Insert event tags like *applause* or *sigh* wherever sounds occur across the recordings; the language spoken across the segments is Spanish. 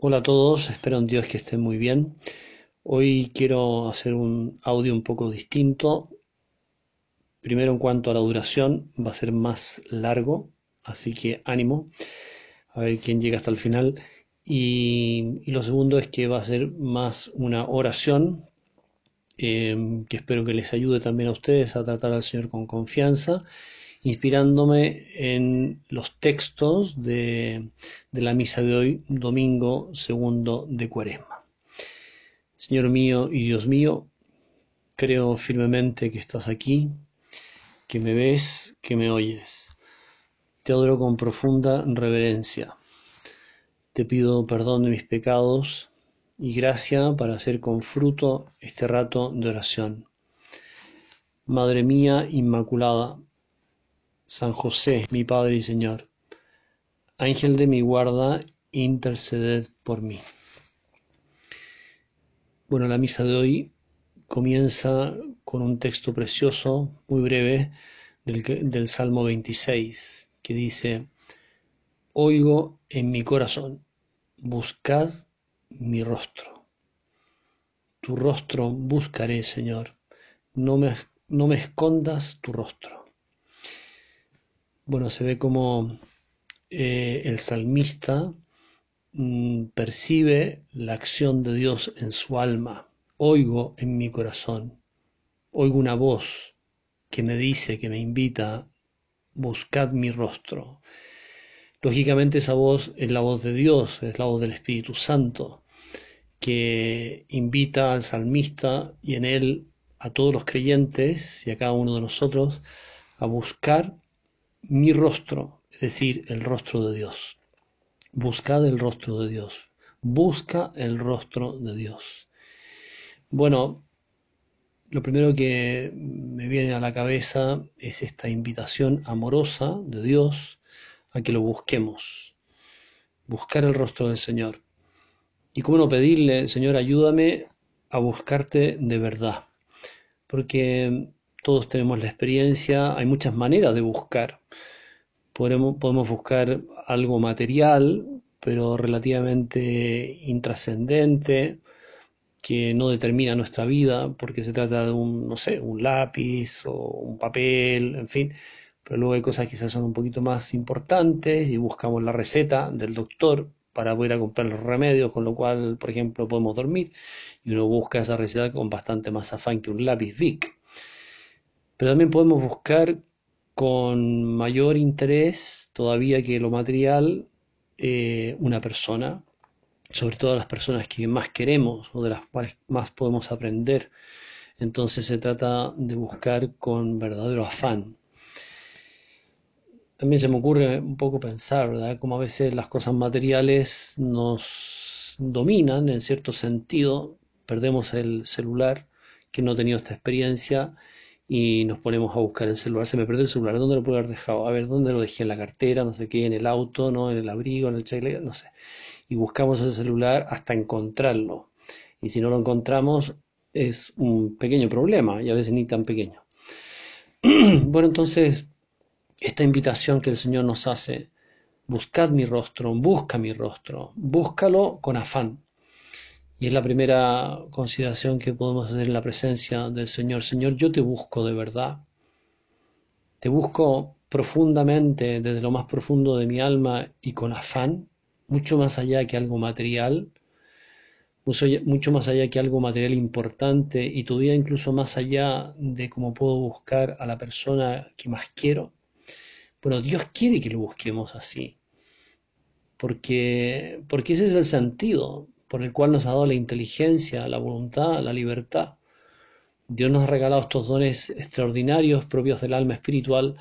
Hola a todos, espero en Dios que estén muy bien. Hoy quiero hacer un audio un poco distinto. Primero en cuanto a la duración, va a ser más largo, así que ánimo, a ver quién llega hasta el final. Y, lo segundo es que va a ser más una oración, eh, que espero que les ayude también a ustedes a tratar al Señor con confianza inspirándome en los textos de, la misa de hoy, domingo segundo de Cuaresma. Señor mío y Dios mío, creo firmemente que estás aquí, que me ves, que me oyes. Te adoro con profunda reverencia. Te pido perdón de mis pecados y gracia para hacer con fruto este rato de oración. Madre mía Inmaculada, San José, mi Padre y Señor, Ángel de mi guarda, interceded por mí. Bueno, la misa de hoy comienza con un texto precioso, muy breve, del, del Salmo 26, que dice, Oigo en mi corazón, buscad mi rostro. Tu rostro buscaré, Señor, no me, no me escondas tu rostro bueno, se ve como eh, el salmista mm, percibe la acción de Dios en su alma. Oigo en mi corazón, oigo una voz que me dice, que me invita, buscad mi rostro. Lógicamente esa voz es la voz de Dios, es la voz del Espíritu Santo, que invita al salmista y en él a todos los creyentes y a cada uno de nosotros a buscar mi rostro, es decir, el rostro de Dios. Buscad el rostro de Dios. Busca el rostro de Dios. Bueno, lo primero que me viene a la cabeza es esta invitación amorosa de Dios a que lo busquemos. Buscar el rostro del Señor. Y cómo no pedirle, Señor, ayúdame a buscarte de verdad. Porque todos tenemos la experiencia, hay muchas maneras de buscar. Podemos, podemos buscar algo material, pero relativamente intrascendente, que no determina nuestra vida, porque se trata de un, no sé, un lápiz o un papel, en fin. Pero luego hay cosas que quizás son un poquito más importantes y buscamos la receta del doctor para poder a comprar los remedios, con lo cual, por ejemplo, podemos dormir. Y uno busca esa receta con bastante más afán que un lápiz Vic. Pero también podemos buscar con mayor interés todavía que lo material eh, una persona, sobre todo las personas que más queremos o de las cuales más podemos aprender. Entonces se trata de buscar con verdadero afán. También se me ocurre un poco pensar, ¿verdad? Como a veces las cosas materiales nos dominan en cierto sentido, perdemos el celular, que no ha tenido esta experiencia, y nos ponemos a buscar el celular. Se me perdió el celular, ¿dónde lo puedo haber dejado? A ver, ¿dónde lo dejé? En la cartera, no sé qué, en el auto, ¿no? En el abrigo, en el chaleco, no sé. Y buscamos el celular hasta encontrarlo. Y si no lo encontramos, es un pequeño problema, y a veces ni tan pequeño. *clears throat* bueno, entonces, esta invitación que el Señor nos hace, buscad mi rostro, busca mi rostro, búscalo con afán. Y es la primera consideración que podemos hacer en la presencia del Señor. Señor, yo te busco de verdad. Te busco profundamente, desde lo más profundo de mi alma y con afán, mucho más allá que algo material, mucho, más allá que algo material importante y todavía incluso más allá de cómo puedo buscar a la persona que más quiero. Bueno, Dios quiere que lo busquemos así, porque, porque ese es el sentido por el cual nos ha dado la inteligencia, la voluntad, la libertad. Dios nos ha regalado estos dones extraordinarios propios del alma espiritual,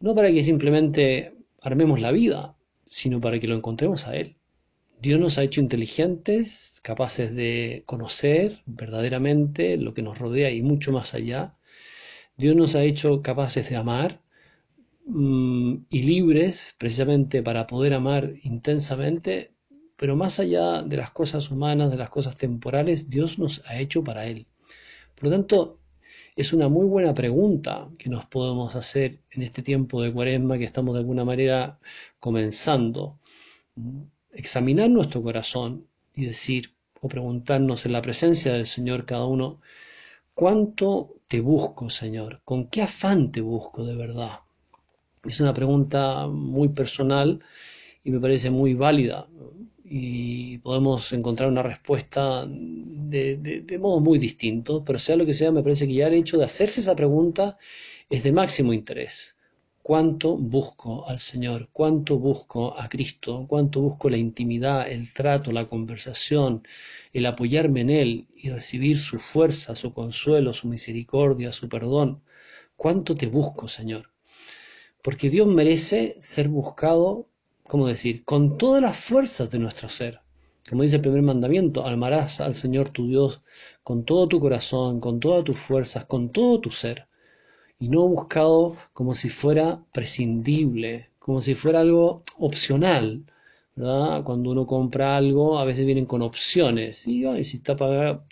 no para que simplemente armemos la vida, sino para que lo encontremos a Él. Dios nos ha hecho inteligentes, capaces de conocer verdaderamente lo que nos rodea y mucho más allá. Dios nos ha hecho capaces de amar mm, y libres precisamente para poder amar intensamente pero más allá de las cosas humanas, de las cosas temporales, Dios nos ha hecho para Él. Por lo tanto, es una muy buena pregunta que nos podemos hacer en este tiempo de cuaresma que estamos de alguna manera comenzando. Examinar nuestro corazón y decir o preguntarnos en la presencia del Señor cada uno, ¿cuánto te busco, Señor? ¿Con qué afán te busco de verdad? Es una pregunta muy personal y me parece muy válida y podemos encontrar una respuesta de, de, modo muy distinto, pero sea lo que sea, me parece que ya el hecho de hacerse esa pregunta es de máximo interés. ¿Cuánto busco al Señor? ¿Cuánto busco a Cristo? ¿Cuánto busco la intimidad, el trato, la conversación, el apoyarme en Él y recibir su fuerza, su consuelo, su misericordia, su perdón? ¿Cuánto te busco, Señor? Porque Dios merece ser buscado, ¿cómo decir?, con todas las fuerzas de nuestro ser. Como dice el primer mandamiento, amarás al Señor tu Dios con todo tu corazón, con todas tus fuerzas, con todo tu ser. Y no buscado como si fuera prescindible, como si fuera algo opcional. ¿verdad? Cuando uno compra algo, a veces vienen con opciones. Y, si está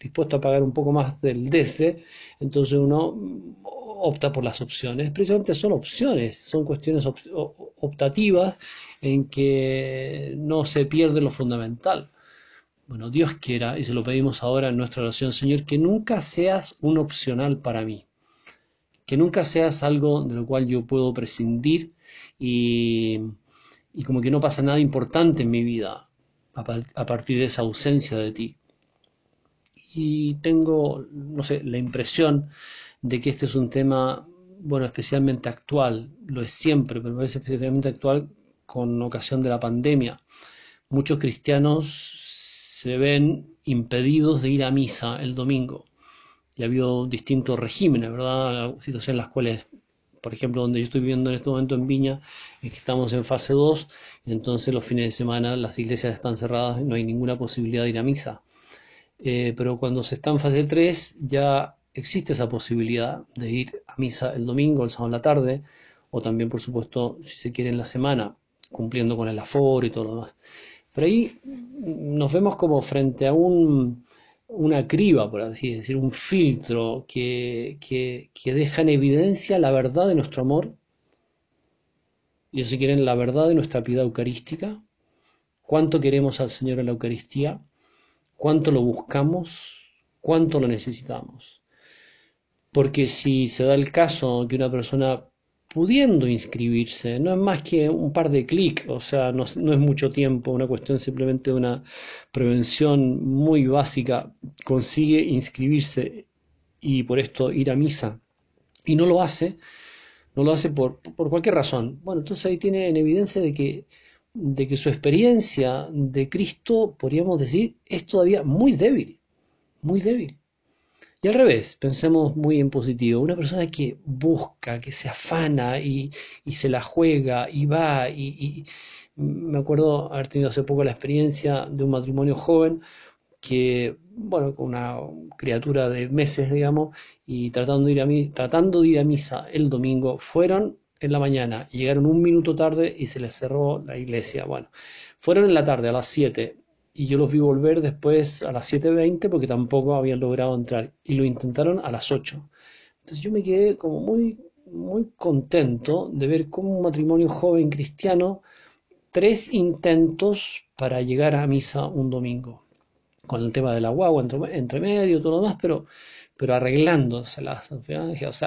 dispuesto a pagar un poco más del DC, entonces uno opta por las opciones. Precisamente son opciones, son cuestiones optativas en que no se pierde lo fundamental. Bueno, Dios quiera, y se lo pedimos ahora en nuestra oración, Señor, que nunca seas un opcional para mí, que nunca seas algo de lo cual yo puedo prescindir y, y como que no pasa nada importante en mi vida a partir de esa ausencia de ti. Y tengo, no sé, la impresión de que este es un tema, bueno, especialmente actual, lo es siempre, pero es especialmente actual con ocasión de la pandemia. Muchos cristianos se ven impedidos de ir a misa el domingo. Y ha habido distintos regímenes, ¿verdad? Situaciones en las cuales, por ejemplo, donde yo estoy viviendo en este momento en Viña, es que estamos en fase 2, entonces los fines de semana las iglesias están cerradas, no hay ninguna posibilidad de ir a misa. Eh, pero cuando se está en fase 3 ya existe esa posibilidad de ir a misa el domingo, el sábado en la tarde, o también, por supuesto, si se quiere en la semana, cumpliendo con el aforo y todo lo demás. Pero ahí nos vemos como frente a un, una criba, por así decir, un filtro que, que, que deja en evidencia la verdad de nuestro amor, y si quieren, la verdad de nuestra piedad eucarística, cuánto queremos al Señor en la Eucaristía, cuánto lo buscamos, cuánto lo necesitamos. Porque si se da el caso que una persona pudiendo inscribirse, no es más que un par de clics, o sea, no, es mucho tiempo, una cuestión simplemente de una prevención muy básica, consigue inscribirse y por esto ir a misa y no lo hace, no lo hace por, por cualquier razón. Bueno, entonces ahí tiene en evidencia de que, de que su experiencia de Cristo, podríamos decir, es todavía muy débil, muy débil. Y al revés, pensemos muy en positivo, una persona que busca, que se afana y, se la juega y va y, me acuerdo haber tenido hace poco la experiencia de un matrimonio joven que, bueno, con una criatura de meses, digamos, y tratando de ir a, tratando de ir a misa el domingo, fueron en la mañana, llegaron un minuto tarde y se les cerró la iglesia. Bueno, fueron en la tarde, a las 7, y yo los vi volver después a las 7.20 porque tampoco habían logrado entrar y lo intentaron a las 8. Entonces yo me quedé como muy, muy contento de ver cómo un matrimonio joven cristiano, tres intentos para llegar a misa un domingo, con el tema de la guagua entre, entre medio, todo lo demás, pero, pero arreglándoselas, o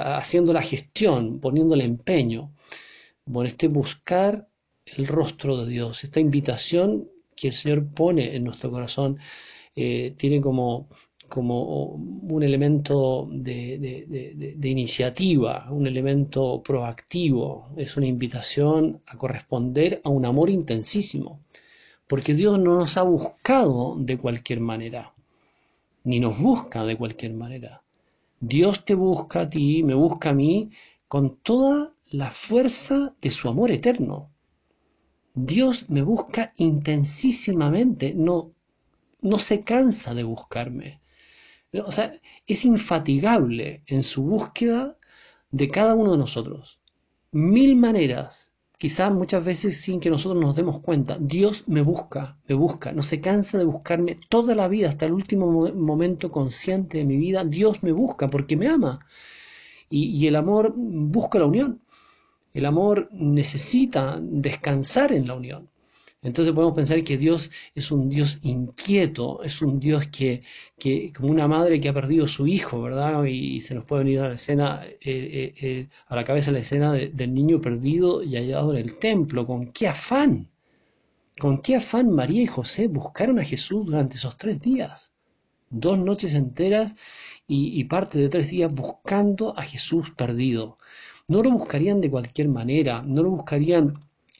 haciendo la gestión, poniéndole empeño. Bueno, este buscar el rostro de Dios, esta invitación que el Señor pone en nuestro corazón eh, tiene como, como un elemento de, iniciativa, un elemento proactivo, es una invitación a corresponder a un amor intensísimo, porque Dios no nos ha buscado de cualquier manera, ni nos busca de cualquier manera. Dios te busca a ti, me busca a mí, con toda la fuerza de su amor eterno. Dios me busca intensísimamente, no, no se cansa de buscarme. O sea, es infatigable en su búsqueda de cada uno de nosotros. Mil maneras, quizás muchas veces sin que nosotros nos demos cuenta. Dios me busca, me busca, no se cansa de buscarme toda la vida, hasta el último momento consciente de mi vida. Dios me busca porque me ama. Y, y el amor busca la unión. El amor necesita descansar en la unión. Entonces podemos pensar que Dios es un Dios inquieto, es un Dios que, que como una madre que ha perdido su hijo, ¿verdad? Y, se nos puede venir a la escena, eh, eh, eh, a la cabeza la escena del niño perdido y hallado en el templo. ¿Con qué afán? ¿Con qué afán María y José buscaron a Jesús durante esos tres días? Dos noches enteras y parte de tres días buscando a Jesús perdido. No lo buscarían de cualquier manera, no lo buscarían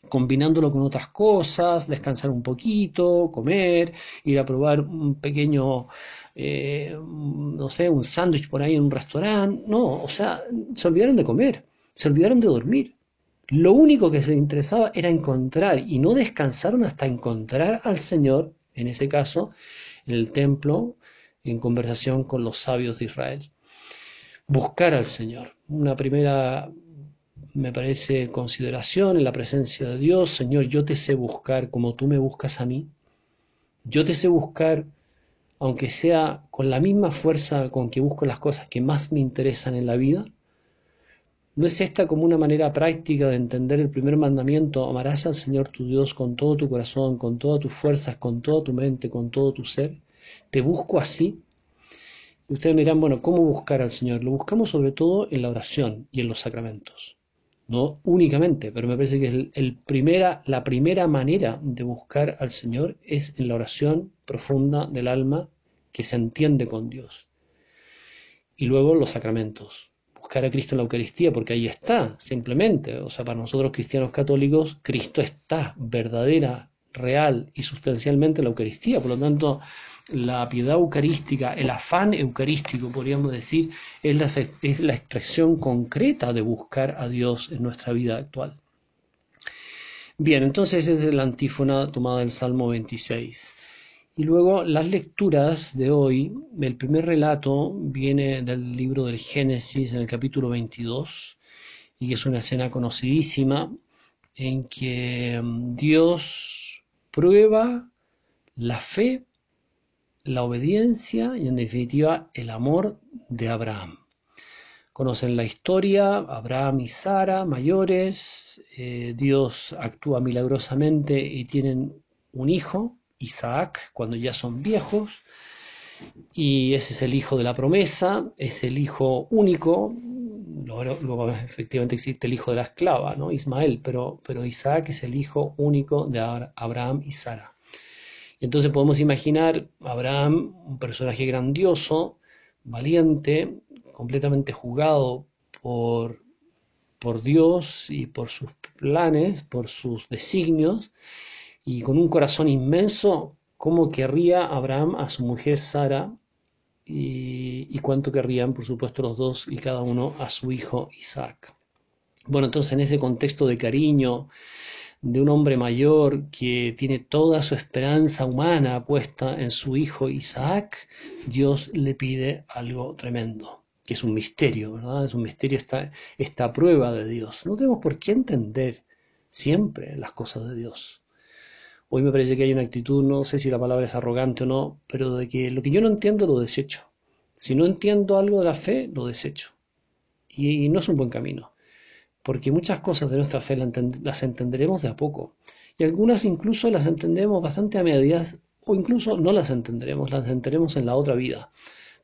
combinándolo con otras cosas, descansar un poquito, comer, ir a probar un pequeño, eh, no sé, un sándwich por ahí en un restaurante. No, o sea, se olvidaron de comer, se olvidaron de dormir. Lo único que les interesaba era encontrar y no descansaron hasta encontrar al Señor, en ese caso, en el templo, en conversación con los sabios de Israel. Buscar al Señor. Una primera me parece consideración en la presencia de Dios. Señor, yo te sé buscar como tú me buscas a mí. Yo te sé buscar, aunque sea con la misma fuerza con que busco las cosas que más me interesan en la vida. ¿No es esta como una manera práctica de entender el primer mandamiento? Amarás al Señor tu Dios con todo tu corazón, con todas tus fuerzas, con toda tu mente, con todo tu ser. ¿Te busco así? Ustedes me dirán, bueno, ¿cómo buscar al Señor? Lo buscamos sobre todo en la oración y en los sacramentos no únicamente, pero me parece que el, primera, la primera manera de buscar al Señor es en la oración profunda del alma que se entiende con Dios. Y luego los sacramentos. Buscar a Cristo en la Eucaristía, porque ahí está, simplemente. O sea, para nosotros cristianos católicos, Cristo está verdadera, real y sustancialmente en la Eucaristía. Por lo tanto, la piedad eucarística, el afán eucarístico, podríamos decir, es la, es la expresión concreta de buscar a Dios en nuestra vida actual. Bien, entonces es la antífona tomada del Salmo 26. Y luego las lecturas de hoy, el primer relato viene del libro del Génesis en el capítulo 22, y es una escena conocidísima en que mm, Dios prueba la fe la obediencia y en definitiva el amor de Abraham. Conocen la historia, Abraham y Sara, mayores, eh, Dios actúa milagrosamente y tienen un hijo, Isaac, cuando ya son viejos, y ese es el hijo de la promesa, es el hijo único, luego, efectivamente existe el hijo de la esclava, ¿no? Ismael, pero, pero Isaac es el hijo único de Abraham y Sara. Entonces podemos imaginar a Abraham, un personaje grandioso, valiente, completamente jugado por, por Dios y por sus planes, por sus designios, y con un corazón inmenso, cómo querría Abraham a su mujer Sara y, y, cuánto querrían, por supuesto, los dos y cada uno a su hijo Isaac. Bueno, entonces en ese contexto de cariño, de un hombre mayor que tiene toda su esperanza humana puesta en su hijo Isaac, Dios le pide algo tremendo, que es un misterio, ¿verdad? Es un misterio esta, prueba de Dios. No tenemos por qué entender siempre las cosas de Dios. Hoy me parece que hay una actitud, no sé si la palabra es arrogante o no, pero de que lo que yo no entiendo lo desecho. Si no entiendo algo de la fe, lo desecho. y no es un buen camino porque muchas cosas de nuestra fe las entenderemos de a poco, y algunas incluso las entendemos bastante a medias, o incluso no las entenderemos, las entenderemos en la otra vida.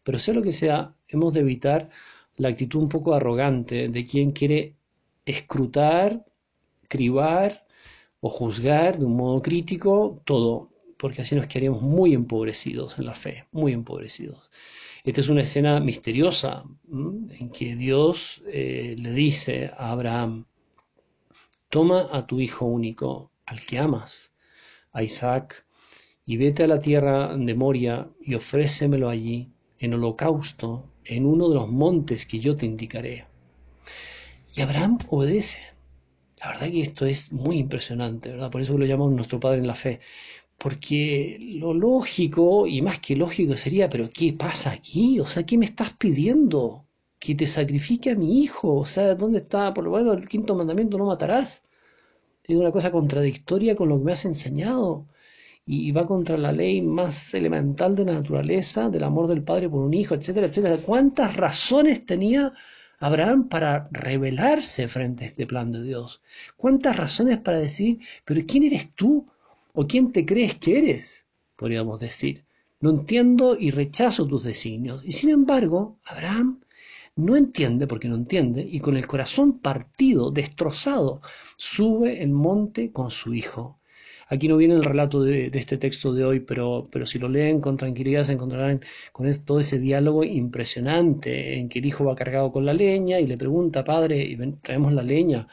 Pero sea lo que sea, hemos de evitar la actitud un poco arrogante de quien quiere escrutar, cribar o juzgar de un modo crítico todo, porque así nos quedaríamos muy empobrecidos en la fe, muy empobrecidos. Esta es una escena misteriosa en que Dios eh, le dice a Abraham, toma a tu hijo único, al que amas, a Isaac, y vete a la tierra de Moria y ofrécemelo allí, en holocausto, en uno de los montes que yo te indicaré. Y Abraham obedece. La verdad que esto es muy impresionante, ¿verdad? Por eso lo llamamos nuestro Padre en la fe porque lo lógico, y más que lógico, sería, pero ¿qué pasa aquí? O sea, ¿qué me estás pidiendo? Que te sacrifique a mi hijo. O sea, ¿dónde está? Por lo menos el quinto mandamiento, no matarás. Es una cosa contradictoria con lo que me has enseñado. Y va contra la ley más elemental de la naturaleza, del amor del padre por un hijo, etcétera, etcétera. ¿Cuántas razones tenía Abraham para rebelarse frente a este plan de Dios? ¿Cuántas razones para decir, pero ¿quién eres tú? ¿O quién te crees que eres? Podríamos decir. No entiendo y rechazo tus designios. Y sin embargo, Abraham no entiende porque no entiende y con el corazón partido, destrozado, sube el monte con su hijo. Aquí no viene el relato de, este texto de hoy, pero, pero si lo leen con tranquilidad se encontrarán con todo ese diálogo impresionante en que el hijo va cargado con la leña y le pregunta, padre, y traemos la leña,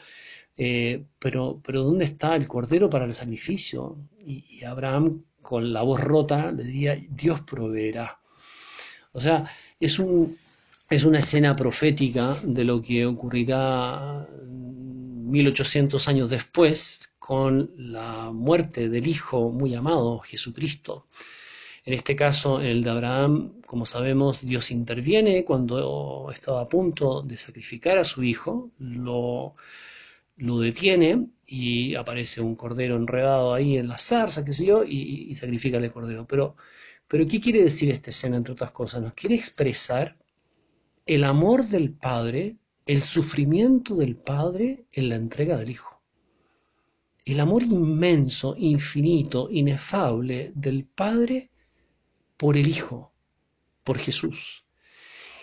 eh, pero, pero ¿dónde está el cordero para el sacrificio? Y, Abraham, con la voz rota, le diría, Dios proveerá. O sea, es, un, es una escena profética de lo que ocurrirá 1800 años después, con la muerte del Hijo muy amado, Jesucristo. En este caso, el de Abraham, como sabemos, Dios interviene cuando estaba a punto de sacrificar a su hijo, lo, lo detiene y aparece un cordero enredado ahí en la zarza, qué sé yo, y, sacrifica el cordero. Pero, pero, ¿qué quiere decir esta escena, entre otras cosas? Nos quiere expresar el amor del Padre, el sufrimiento del Padre en la entrega del Hijo el amor inmenso, infinito, inefable del Padre por el Hijo, por Jesús.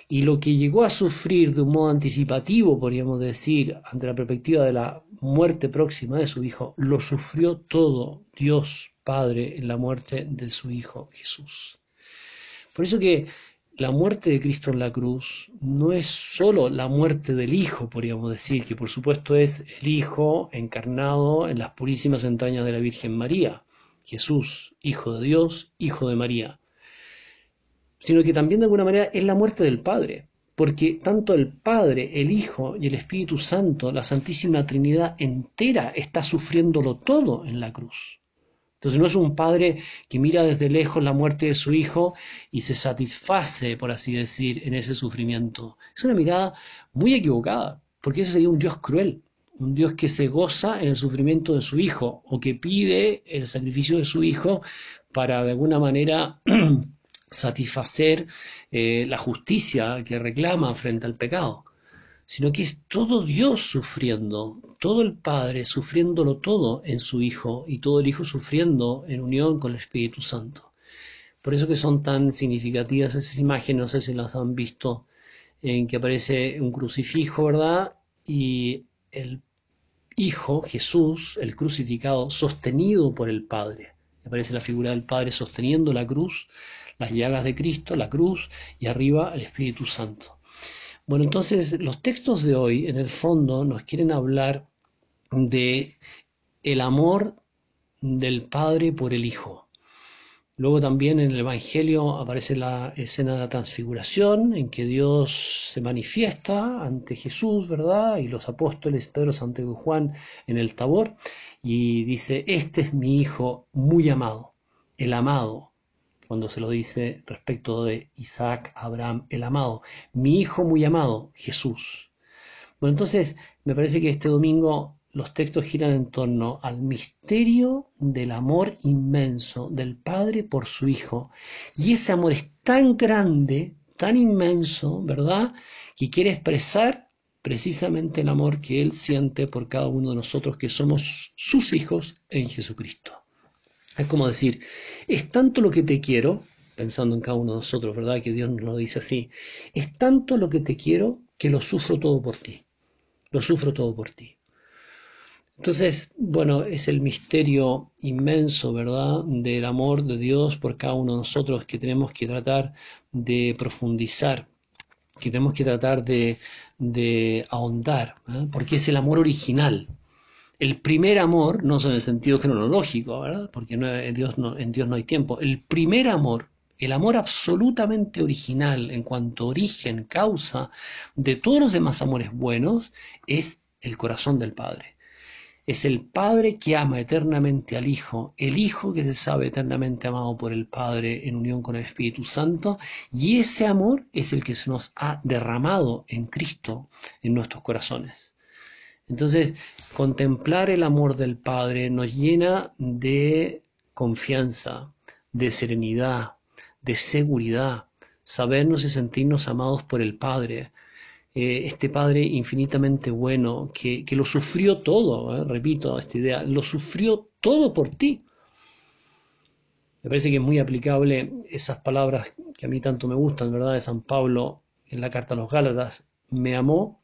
Y lo que llegó a sufrir de un modo anticipativo, podríamos decir, ante la perspectiva de la muerte próxima de su Hijo, lo sufrió todo Dios Padre en la muerte de su Hijo Jesús. Por eso que la muerte de Cristo en la cruz no es sólo la muerte del Hijo, podríamos decir, que por supuesto es el Hijo encarnado en las purísimas entrañas de la Virgen María, Jesús, Hijo de Dios, Hijo de María, sino que también de alguna manera es la muerte del Padre, porque tanto el Padre, el Hijo y el Espíritu Santo, la Santísima Trinidad entera, está sufriéndolo todo en la cruz. Entonces no es un padre que mira desde lejos la muerte de su hijo y se satisface, por así decir, en ese sufrimiento. Es una mirada muy equivocada, porque ese sería un Dios cruel, un Dios que se goza en el sufrimiento de su hijo o que pide el sacrificio de su hijo para de alguna manera *clears throat* satisfacer eh, la justicia que reclama frente al pecado sino que es todo Dios sufriendo, todo el Padre sufriéndolo todo en su Hijo y todo el Hijo sufriendo en unión con el Espíritu Santo. Por eso que son tan significativas esas imágenes, no sé si las han visto, en que aparece un crucifijo, ¿verdad? Y el Hijo, Jesús, el crucificado, sostenido por el Padre. Aparece la figura del Padre sosteniendo la cruz, las llagas de Cristo, la cruz, y arriba el Espíritu Santo. Bueno, entonces los textos de hoy, en el fondo, nos quieren hablar de el amor del Padre por el Hijo. Luego también en el Evangelio aparece la escena de la transfiguración, en que Dios se manifiesta ante Jesús, ¿verdad? Y los apóstoles Pedro, Santiago y Juan en el Tabor, y dice, este es mi Hijo muy amado, el amado, cuando se lo dice respecto de Isaac, Abraham, el amado, mi hijo muy amado, Jesús. Bueno, entonces me parece que este domingo los textos giran en torno al misterio del amor inmenso del Padre por su Hijo. Y ese amor es tan grande, tan inmenso, ¿verdad? Que quiere expresar precisamente el amor que Él siente por cada uno de nosotros que somos sus hijos en Jesucristo. Es como decir, es tanto lo que te quiero, pensando en cada uno de nosotros, ¿verdad? Que Dios nos lo dice así, es tanto lo que te quiero que lo sufro todo por ti, lo sufro todo por ti. Entonces, bueno, es el misterio inmenso, ¿verdad?, del amor de Dios por cada uno de nosotros que tenemos que tratar de profundizar, que tenemos que tratar de, ahondar, ¿eh? porque es el amor original, el primer amor, no en el sentido cronológico, ¿verdad? porque en, Dios no, en Dios no hay tiempo, el primer amor, el amor absolutamente original en cuanto origen, causa de todos los demás amores buenos, es el corazón del Padre. Es el Padre que ama eternamente al Hijo, el Hijo que se sabe eternamente amado por el Padre en unión con el Espíritu Santo, y ese amor es el que se nos ha derramado en Cristo en nuestros corazones. Entonces, contemplar el amor del Padre nos llena de confianza, de serenidad, de seguridad, sabernos y sentirnos amados por el Padre. Eh, este Padre infinitamente bueno, que, lo sufrió todo, eh, repito esta idea, lo sufrió todo por ti. Me parece que es muy aplicable esas palabras que a mí tanto me gustan, ¿verdad? De San Pablo en la carta a los Gálatas. Me amó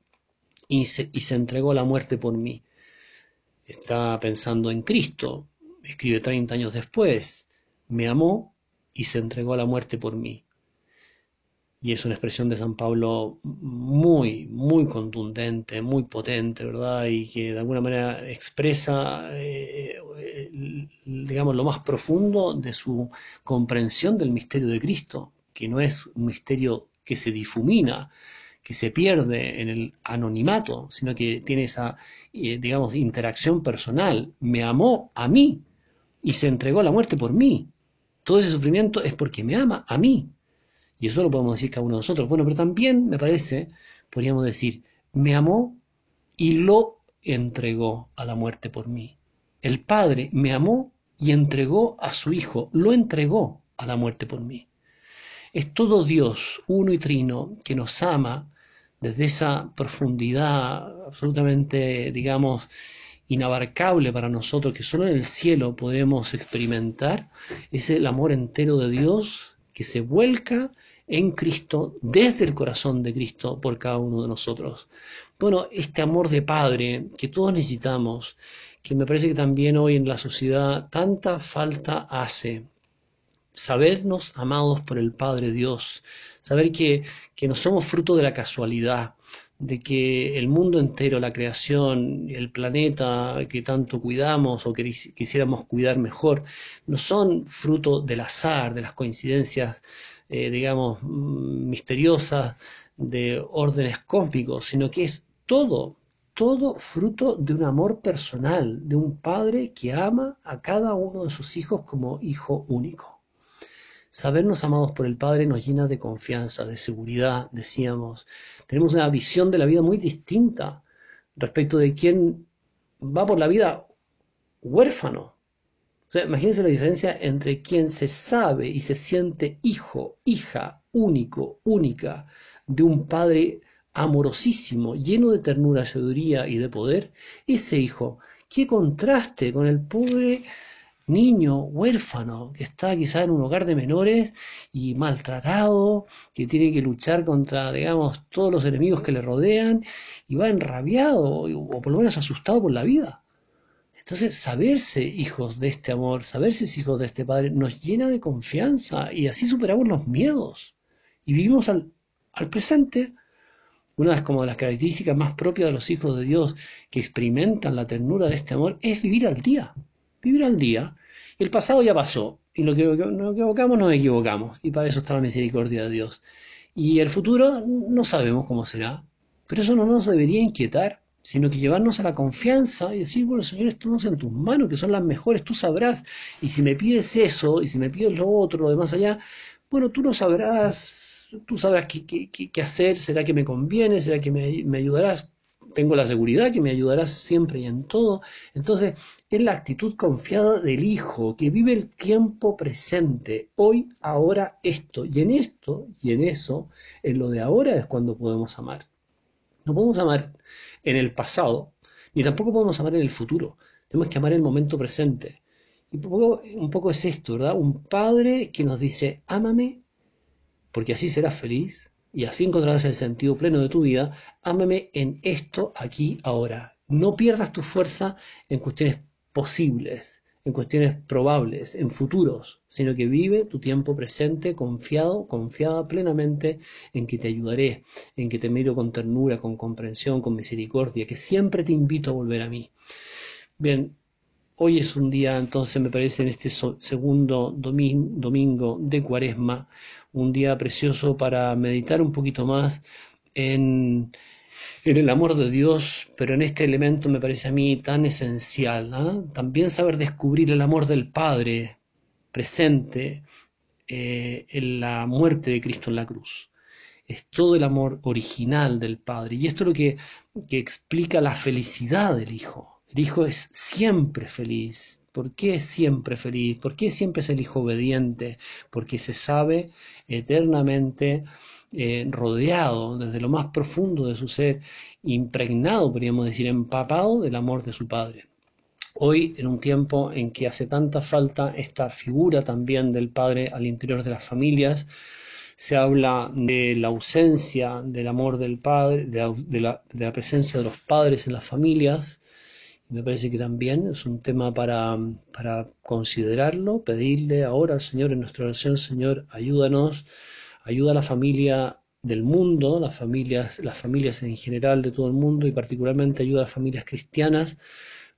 y se, entregó a la muerte por mí. Está pensando en Cristo, escribe 30 años después. Me amó y se entregó a la muerte por mí y es una expresión de San Pablo muy, muy contundente, muy potente, ¿verdad? Y que de alguna manera expresa, eh, digamos, lo más profundo de su comprensión del misterio de Cristo, que no es un misterio que se difumina, que se pierde en el anonimato, sino que tiene esa, eh, digamos, interacción personal. Me amó a mí y se entregó a la muerte por mí. Todo ese sufrimiento es porque me ama a mí, y eso lo podemos decir cada uno de nosotros. Bueno, pero también me parece, podríamos decir, me amó y lo entregó a la muerte por mí. El Padre me amó y entregó a su Hijo, lo entregó a la muerte por mí. Es todo Dios, uno y trino, que nos ama desde esa profundidad absolutamente, digamos, inabarcable para nosotros, que solo en el cielo podremos experimentar, es el amor entero de Dios que se vuelca en Cristo, desde el corazón de Cristo, por cada uno de nosotros. Bueno, este amor de Padre que todos necesitamos, que me parece que también hoy en la sociedad tanta falta hace, sabernos amados por el Padre Dios, saber que, que no somos fruto de la casualidad, de que el mundo entero, la creación, el planeta que tanto cuidamos o que quisiéramos cuidar mejor, no son fruto del azar, de las coincidencias eh, digamos, misteriosas de órdenes cósmicos, sino que es todo, todo fruto de un amor personal, de un padre que ama a cada uno de sus hijos como hijo único. Sabernos amados por el Padre nos llena de confianza, de seguridad, decíamos. Tenemos una visión de la vida muy distinta respecto de quien va por la vida huérfano, imagínense la diferencia entre quien se sabe y se siente hijo, hija, único, única, de un padre amorosísimo, lleno de ternura, sabiduría y de poder, ese hijo, qué contraste con el pobre niño huérfano que está quizá en un hogar de menores y maltratado, que tiene que luchar contra, digamos, todos los enemigos que le rodean y va enrabiado o por lo menos asustado por la vida. Entonces, saberse hijos de este amor, saberse hijos de este Padre, nos llena de confianza y así superamos los miedos y vivimos al, presente. Una de, como las características más propias de los hijos de Dios que experimentan la ternura de este amor es vivir al día. Vivir al día. El pasado ya pasó y lo que nos equivocamos, nos equivocamos y para eso está la misericordia de Dios. Y el futuro no sabemos cómo será, pero eso no nos debería inquietar sino que llevarnos a la confianza y decir, bueno, Señor, esto no en tus manos, que son las mejores, tú sabrás, y si me pides eso, y si me pides lo otro, lo de más allá, bueno, tú lo sabrás, tú sabrás qué, qué, hacer, será que me conviene, será que me, me ayudarás, tengo la seguridad que me ayudarás siempre y en todo. Entonces, es la actitud confiada del Hijo, que vive el tiempo presente, hoy, ahora, esto, y en esto, y en eso, en lo de ahora es cuando podemos amar. No podemos amar en el pasado, ni tampoco podemos amar en el futuro. Tenemos que amar en el momento presente. Y un poco, un poco es esto, ¿verdad? Un padre que nos dice, ámame, porque así serás feliz y así encontrarás el sentido pleno de tu vida. Ámame en esto, aquí, ahora. No pierdas tu fuerza en cuestiones posibles, en cuestiones probables, en futuros, sino que vive tu tiempo presente confiado, confiada plenamente en que te ayudaré, en que te miro con ternura, con comprensión, con misericordia, que siempre te invito a volver a mí. Bien, hoy es un día, entonces me parece, en este segundo domingo de cuaresma, un día precioso para meditar un poquito más en el amor de Dios, pero en este elemento me parece a mí tan esencial. ¿ah? También saber descubrir el amor del Padre presente eh, en la muerte de Cristo en la cruz. Es todo el amor original del Padre. Y esto es lo que explica la felicidad del Hijo. El Hijo es siempre feliz, ¿Por qué es siempre feliz? ¿Por qué siempre es el hijo obediente? Porque se sabe eternamente eh, rodeado desde lo más profundo de su ser, impregnado, podríamos decir, empapado del amor de su Padre. Hoy, en un tiempo en que hace tanta falta esta figura también del padre al interior de las familias, se habla de la ausencia del amor del padre, de la, de la, presencia de los padres en las familias. Me parece que también es un tema para, para considerarlo, pedirle ahora al Señor en nuestra oración, Señor, ayúdanos, ayuda a la familia del mundo, las familias, las familias en general de todo el mundo y particularmente ayuda a las familias cristianas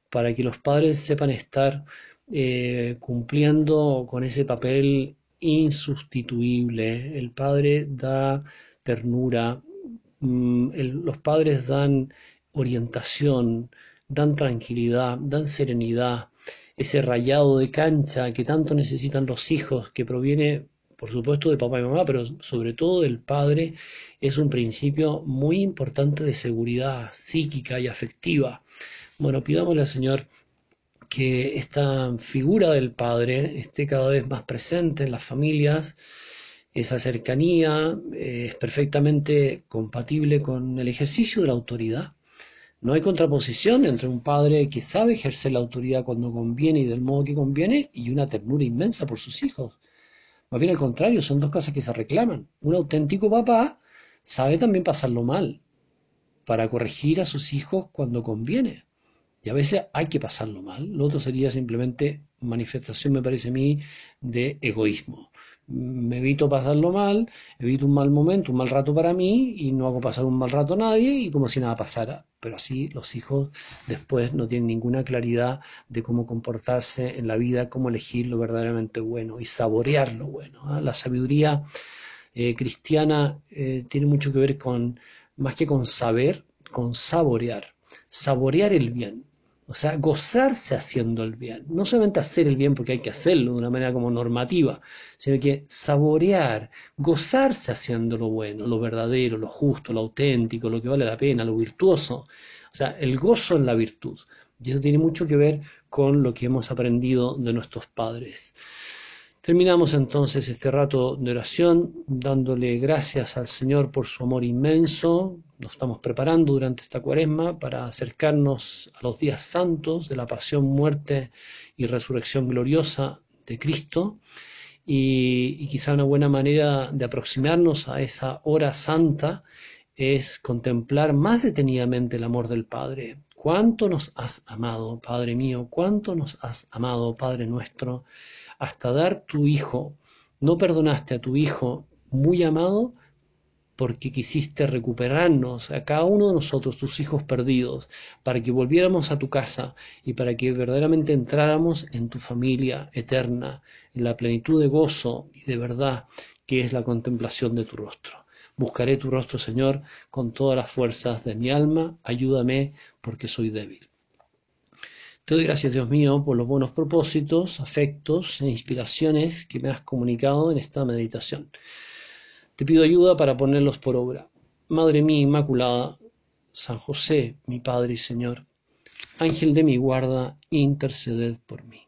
para que los padres sepan estar eh, cumpliendo con ese papel insustituible. El padre da ternura, mm, los padres dan orientación, dan tranquilidad, dan serenidad, ese rayado de cancha que tanto necesitan los hijos, que proviene, por supuesto, de papá y mamá, pero sobre todo del padre, es un principio muy importante de seguridad psíquica y afectiva. Bueno, pidámosle al Señor que esta figura del Padre esté cada vez más presente en las familias, esa cercanía eh, es perfectamente compatible con el ejercicio de la autoridad. No hay contraposición entre un padre que sabe ejercer la autoridad cuando conviene y del modo que conviene y una ternura inmensa por sus hijos. Más bien al contrario, son dos cosas que se reclaman. Un auténtico papá sabe también pasarlo mal para corregir a sus hijos cuando conviene. Y a veces hay que pasarlo mal. Lo otro sería simplemente manifestación, me parece a mí, de egoísmo. Me evito pasarlo mal, evito un mal momento, un mal rato para mí y no hago pasar un mal rato a nadie y como si nada pasara. Pero así los hijos después no tienen ninguna claridad de cómo comportarse en la vida, cómo elegir lo verdaderamente bueno y saborear lo bueno. ¿ah? La sabiduría eh, cristiana eh, tiene mucho que ver con, más que con saber, con saborear. Saborear el bien o sea, gozarse haciendo el bien. No solamente hacer el bien porque hay que hacerlo de una manera como normativa, sino que saborear, gozarse haciendo lo bueno, lo verdadero, lo justo, lo auténtico, lo que vale la pena, lo virtuoso. O sea, el gozo en la virtud. Y eso tiene mucho que ver con lo que hemos aprendido de nuestros padres. Terminamos entonces este rato de oración dándole gracias al Señor por su amor inmenso. Nos estamos preparando durante esta cuaresma para acercarnos a los días santos de la pasión, muerte y resurrección gloriosa de Cristo. Y, quizá una buena manera de aproximarnos a esa hora santa es contemplar más detenidamente el amor del Padre. ¿Cuánto nos has amado, Padre mío? ¿Cuánto nos has amado, Padre nuestro? hasta dar tu hijo. No perdonaste a tu hijo muy amado porque quisiste recuperarnos a cada uno de nosotros, tus hijos perdidos, para que volviéramos a tu casa y para que verdaderamente entráramos en tu familia eterna, en la plenitud de gozo y de verdad que es la contemplación de tu rostro. Buscaré tu rostro, Señor, con todas las fuerzas de mi alma. Ayúdame porque soy débil. Te doy gracias, Dios mío, por los buenos propósitos, afectos e inspiraciones que me has comunicado en esta meditación. Te pido ayuda para ponerlos por obra. Madre mía Inmaculada, San José, mi Padre y Señor, Ángel de mi guarda, interceded por mí.